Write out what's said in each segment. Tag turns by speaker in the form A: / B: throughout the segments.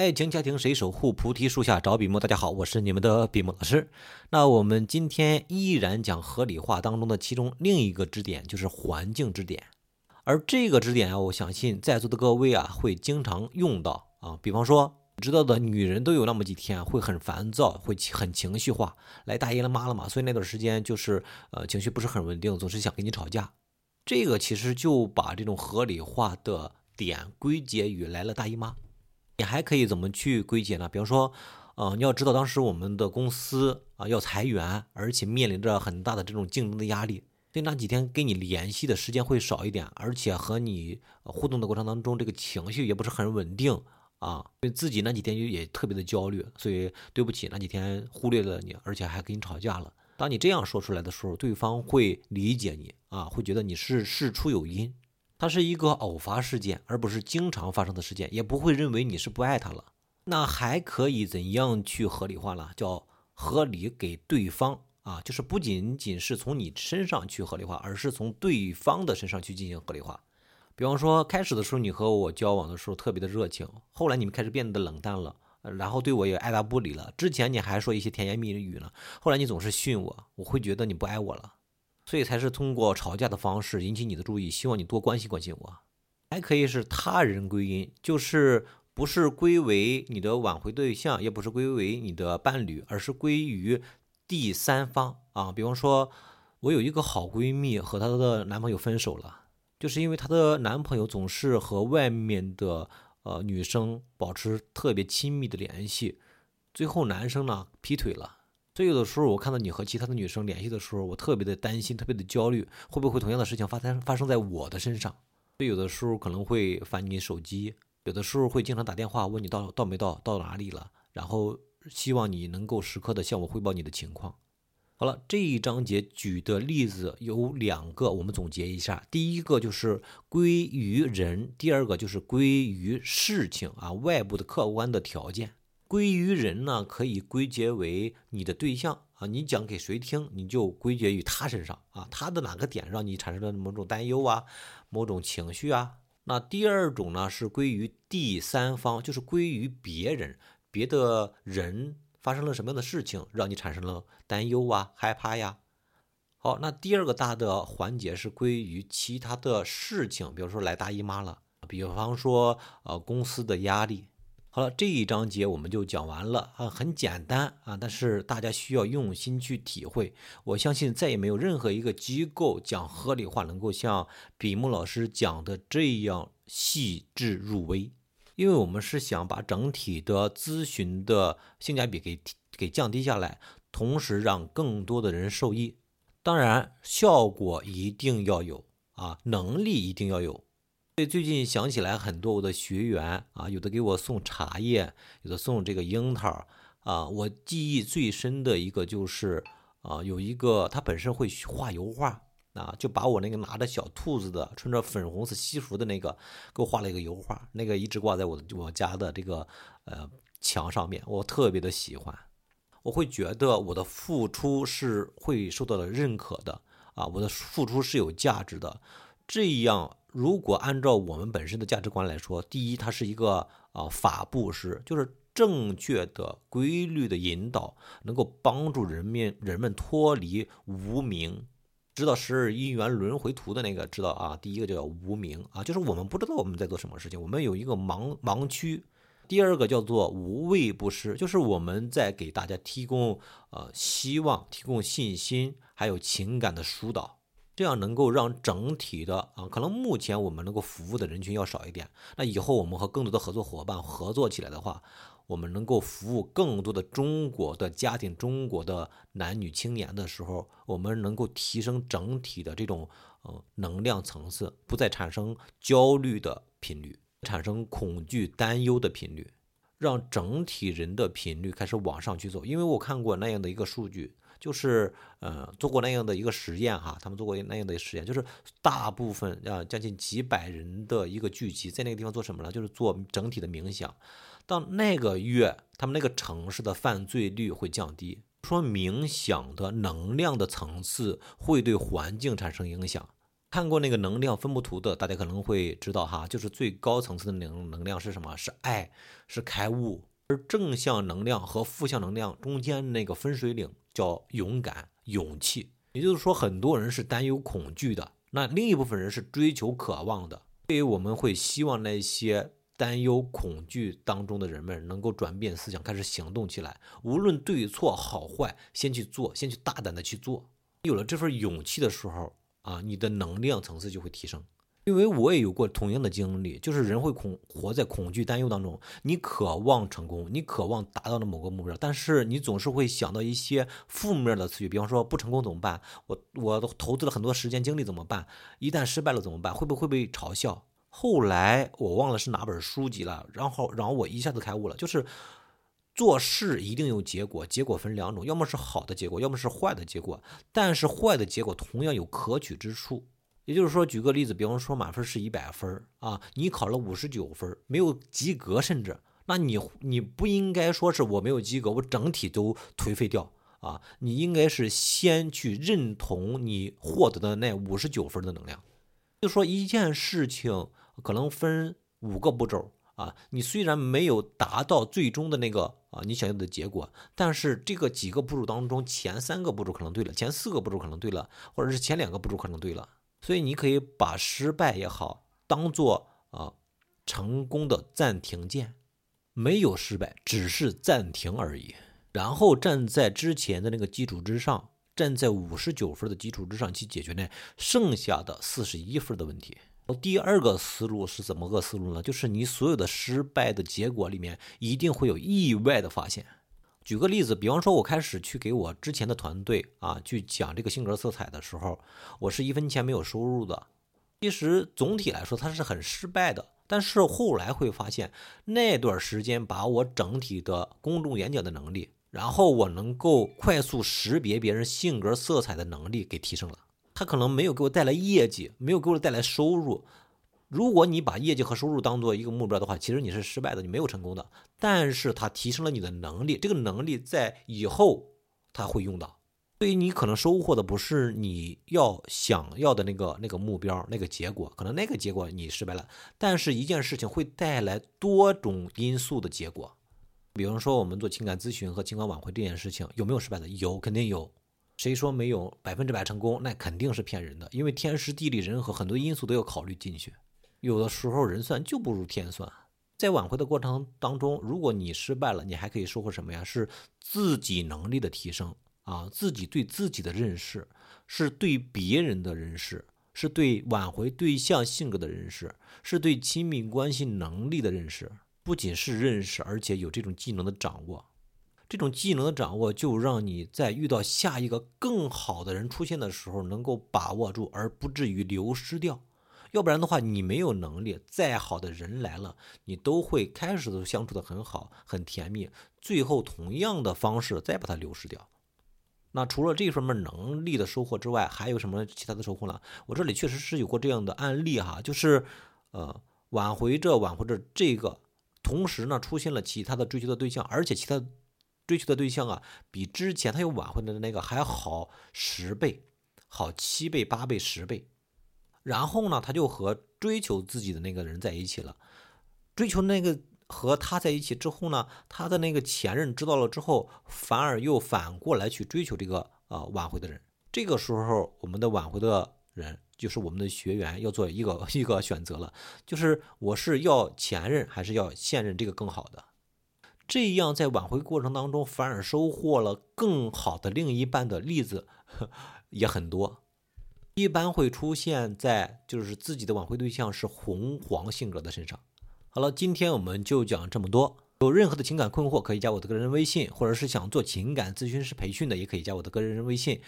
A: 爱情家庭谁守护？菩提树下找笔墨。大家好，我是你们的笔墨老师。那我们今天依然讲合理化当中的其中另一个支点，就是环境支点。而这个支点啊，我相信在座的各位啊会经常用到啊。比方说，知道的女人都有那么几天会很烦躁，会很情绪化，来大姨了妈了嘛，所以那段时间就是呃情绪不是很稳定，总是想跟你吵架。这个其实就把这种合理化的点归结于来了大姨妈。你还可以怎么去归结呢？比方说，呃，你要知道当时我们的公司啊要裁员，而且面临着很大的这种竞争的压力，所以那几天跟你联系的时间会少一点，而且和你互动的过程当中，这个情绪也不是很稳定啊，对自己那几天就也特别的焦虑，所以对不起，那几天忽略了你，而且还跟你吵架了。当你这样说出来的时候，对方会理解你啊，会觉得你是事出有因。它是一个偶发事件，而不是经常发生的事件，也不会认为你是不爱他了。那还可以怎样去合理化了？叫合理给对方啊，就是不仅仅是从你身上去合理化，而是从对方的身上去进行合理化。比方说，开始的时候你和我交往的时候特别的热情，后来你们开始变得冷淡了，然后对我也爱答不理了。之前你还说一些甜言蜜语呢，后来你总是训我，我会觉得你不爱我了。所以才是通过吵架的方式引起你的注意，希望你多关心关心我。还可以是他人归因，就是不是归为你的挽回对象，也不是归为你的伴侣，而是归于第三方啊。比方说，我有一个好闺蜜和她的男朋友分手了，就是因为她的男朋友总是和外面的呃女生保持特别亲密的联系，最后男生呢劈腿了。所以有的时候我看到你和其他的女生联系的时候，我特别的担心，特别的焦虑，会不会同样的事情发生发生在我的身上？所以有的时候可能会翻你手机，有的时候会经常打电话问你到到没到，到哪里了，然后希望你能够时刻的向我汇报你的情况。好了，这一章节举的例子有两个，我们总结一下：第一个就是归于人，第二个就是归于事情啊，外部的客观的条件。归于人呢，可以归结为你的对象啊，你讲给谁听，你就归结于他身上啊，他的哪个点让你产生了某种担忧啊，某种情绪啊？那第二种呢，是归于第三方，就是归于别人，别的人发生了什么样的事情，让你产生了担忧啊、害怕呀？好，那第二个大的环节是归于其他的事情，比如说来大姨妈了，比方说呃公司的压力。好了，这一章节我们就讲完了啊，很简单啊，但是大家需要用心去体会。我相信再也没有任何一个机构讲合理化能够像比木老师讲的这样细致入微，因为我们是想把整体的咨询的性价比给给降低下来，同时让更多的人受益。当然，效果一定要有啊，能力一定要有。最近想起来很多我的学员啊，有的给我送茶叶，有的送这个樱桃啊。我记忆最深的一个就是啊，有一个他本身会画油画啊，就把我那个拿着小兔子的、穿着粉红色西服的那个给我画了一个油画，那个一直挂在我我家的这个呃墙上面，我特别的喜欢。我会觉得我的付出是会受到了认可的啊，我的付出是有价值的，这样。如果按照我们本身的价值观来说，第一，它是一个啊法布施，就是正确的、规律的引导，能够帮助人们人们脱离无名，知道十二因缘轮回图的那个知道啊。第一个叫无名啊，就是我们不知道我们在做什么事情，我们有一个盲盲区。第二个叫做无畏布施，就是我们在给大家提供呃希望、提供信心，还有情感的疏导。这样能够让整体的啊，可能目前我们能够服务的人群要少一点。那以后我们和更多的合作伙伴合作起来的话，我们能够服务更多的中国的家庭、中国的男女青年的时候，我们能够提升整体的这种呃能量层次，不再产生焦虑的频率，产生恐惧、担忧的频率，让整体人的频率开始往上去走。因为我看过那样的一个数据。就是呃做过那样的一个实验哈，他们做过那样的实验，就是大部分啊将近几百人的一个聚集在那个地方做什么呢？就是做整体的冥想。到那个月，他们那个城市的犯罪率会降低，说冥想的能量的层次会对环境产生影响。看过那个能量分布图的，大家可能会知道哈，就是最高层次的能能量是什么？是爱，是开悟。而正向能量和负向能量中间那个分水岭叫勇敢、勇气。也就是说，很多人是担忧、恐惧的，那另一部分人是追求、渴望的。所以我们会希望那些担忧、恐惧当中的人们能够转变思想，开始行动起来。无论对错好坏，先去做，先去大胆的去做。有了这份勇气的时候。啊，你的能量层次就会提升，因为我也有过同样的经历，就是人会恐活在恐惧、担忧当中。你渴望成功，你渴望达到的某个目标，但是你总是会想到一些负面的词语，比方说不成功怎么办？我我投资了很多时间精力怎么办？一旦失败了怎么办？会不会被嘲笑？后来我忘了是哪本书籍了，然后然后我一下子开悟了，就是。做事一定有结果，结果分两种，要么是好的结果，要么是坏的结果。但是坏的结果同样有可取之处。也就是说，举个例子，比方说满分是一百分啊，你考了五十九分，没有及格，甚至那你你不应该说是我没有及格，我整体都颓废掉啊。你应该是先去认同你获得的那五十九分的能量。就说一件事情可能分五个步骤。啊，你虽然没有达到最终的那个啊你想要的结果，但是这个几个步骤当中，前三个步骤可能对了，前四个步骤可能对了，或者是前两个步骤可能对了，所以你可以把失败也好当做啊成功的暂停键，没有失败，只是暂停而已。然后站在之前的那个基础之上，站在五十九分的基础之上去解决那剩下的四十一分的问题。第二个思路是怎么个思路呢？就是你所有的失败的结果里面，一定会有意外的发现。举个例子，比方说，我开始去给我之前的团队啊去讲这个性格色彩的时候，我是一分钱没有收入的。其实总体来说，它是很失败的。但是后来会发现，那段时间把我整体的公众演讲的能力，然后我能够快速识别别人性格色彩的能力给提升了。他可能没有给我带来业绩，没有给我带来收入。如果你把业绩和收入当做一个目标的话，其实你是失败的，你没有成功的。但是它提升了你的能力，这个能力在以后他会用到。所以你可能收获的不是你要想要的那个那个目标那个结果，可能那个结果你失败了。但是一件事情会带来多种因素的结果。比方说我们做情感咨询和情感挽回这件事情，有没有失败的？有，肯定有。谁说没有百分之百成功？那肯定是骗人的，因为天时地利人和很多因素都要考虑进去。有的时候人算就不如天算。在挽回的过程当中，如果你失败了，你还可以收获什么呀？是自己能力的提升啊，自己对自己的认识，是对别人的认识，是对挽回对象性格的认识，是对亲密关系能力的认识。不仅是认识，而且有这种技能的掌握。这种技能的掌握，就让你在遇到下一个更好的人出现的时候，能够把握住，而不至于流失掉。要不然的话，你没有能力，再好的人来了，你都会开始都相处的很好，很甜蜜，最后同样的方式再把它流失掉。那除了这方面能力的收获之外，还有什么其他的收获呢？我这里确实是有过这样的案例哈，就是呃挽回着挽回着这个，同时呢出现了其他的追求的对象，而且其他。追求的对象啊，比之前他有挽回的那个还好十倍，好七倍、八倍、十倍。然后呢，他就和追求自己的那个人在一起了。追求那个和他在一起之后呢，他的那个前任知道了之后，反而又反过来去追求这个呃挽回的人。这个时候，我们的挽回的人就是我们的学员要做一个 一个选择了，就是我是要前任还是要现任这个更好的。这样在挽回过程当中，反而收获了更好的另一半的例子 也很多。一般会出现在就是自己的挽回对象是红黄性格的身上。好了，今天我们就讲这么多。有任何的情感困惑，可以加我的个人微信，或者是想做情感咨询师培训的，也可以加我的个人微信。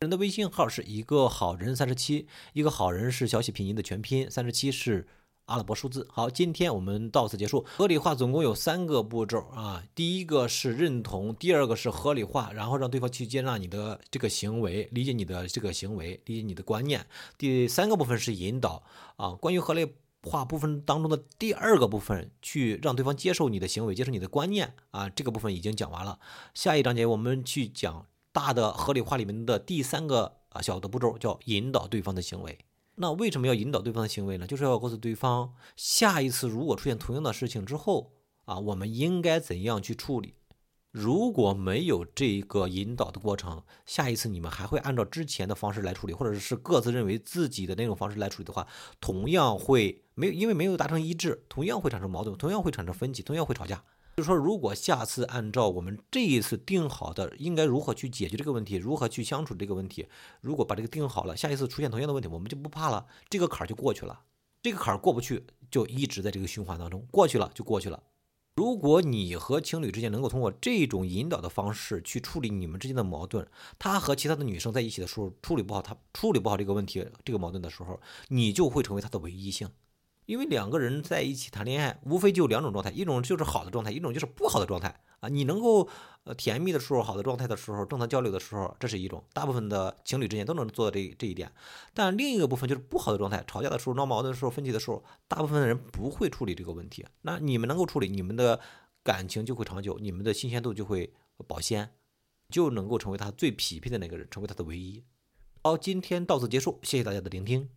A: 人的微信号是一个好人三十七，一个好人是小写拼音的全拼，三十七是。阿拉伯数字好，今天我们到此结束。合理化总共有三个步骤啊，第一个是认同，第二个是合理化，然后让对方去接纳你的这个行为，理解你的这个行为，理解你的观念。第三个部分是引导啊，关于合理化部分当中的第二个部分，去让对方接受你的行为，接受你的观念啊，这个部分已经讲完了。下一章节我们去讲大的合理化里面的第三个啊小的步骤，叫引导对方的行为。那为什么要引导对方的行为呢？就是要告诉对方，下一次如果出现同样的事情之后啊，我们应该怎样去处理。如果没有这个引导的过程，下一次你们还会按照之前的方式来处理，或者是各自认为自己的那种方式来处理的话，同样会没有，因为没有达成一致，同样会产生矛盾，同样会产生分歧，同样会吵架。就是说，如果下次按照我们这一次定好的，应该如何去解决这个问题，如何去相处这个问题，如果把这个定好了，下一次出现同样的问题，我们就不怕了，这个坎儿就过去了。这个坎儿过不去，就一直在这个循环当中，过去了就过去了。如果你和情侣之间能够通过这种引导的方式去处理你们之间的矛盾，他和其他的女生在一起的时候处理不好，他处理不好这个问题、这个矛盾的时候，你就会成为他的唯一性。因为两个人在一起谈恋爱，无非就两种状态，一种就是好的状态，一种就是不好的状态啊。你能够呃甜蜜的时候，好的状态的时候，正常交流的时候，这是一种，大部分的情侣之间都能做到这这一点。但另一个部分就是不好的状态，吵架的时候、闹矛盾的时候、分歧的时候，大部分的人不会处理这个问题。那你们能够处理，你们的感情就会长久，你们的新鲜度就会保鲜，就能够成为他最匹配的那个人，成为他的唯一。好，今天到此结束，谢谢大家的聆听。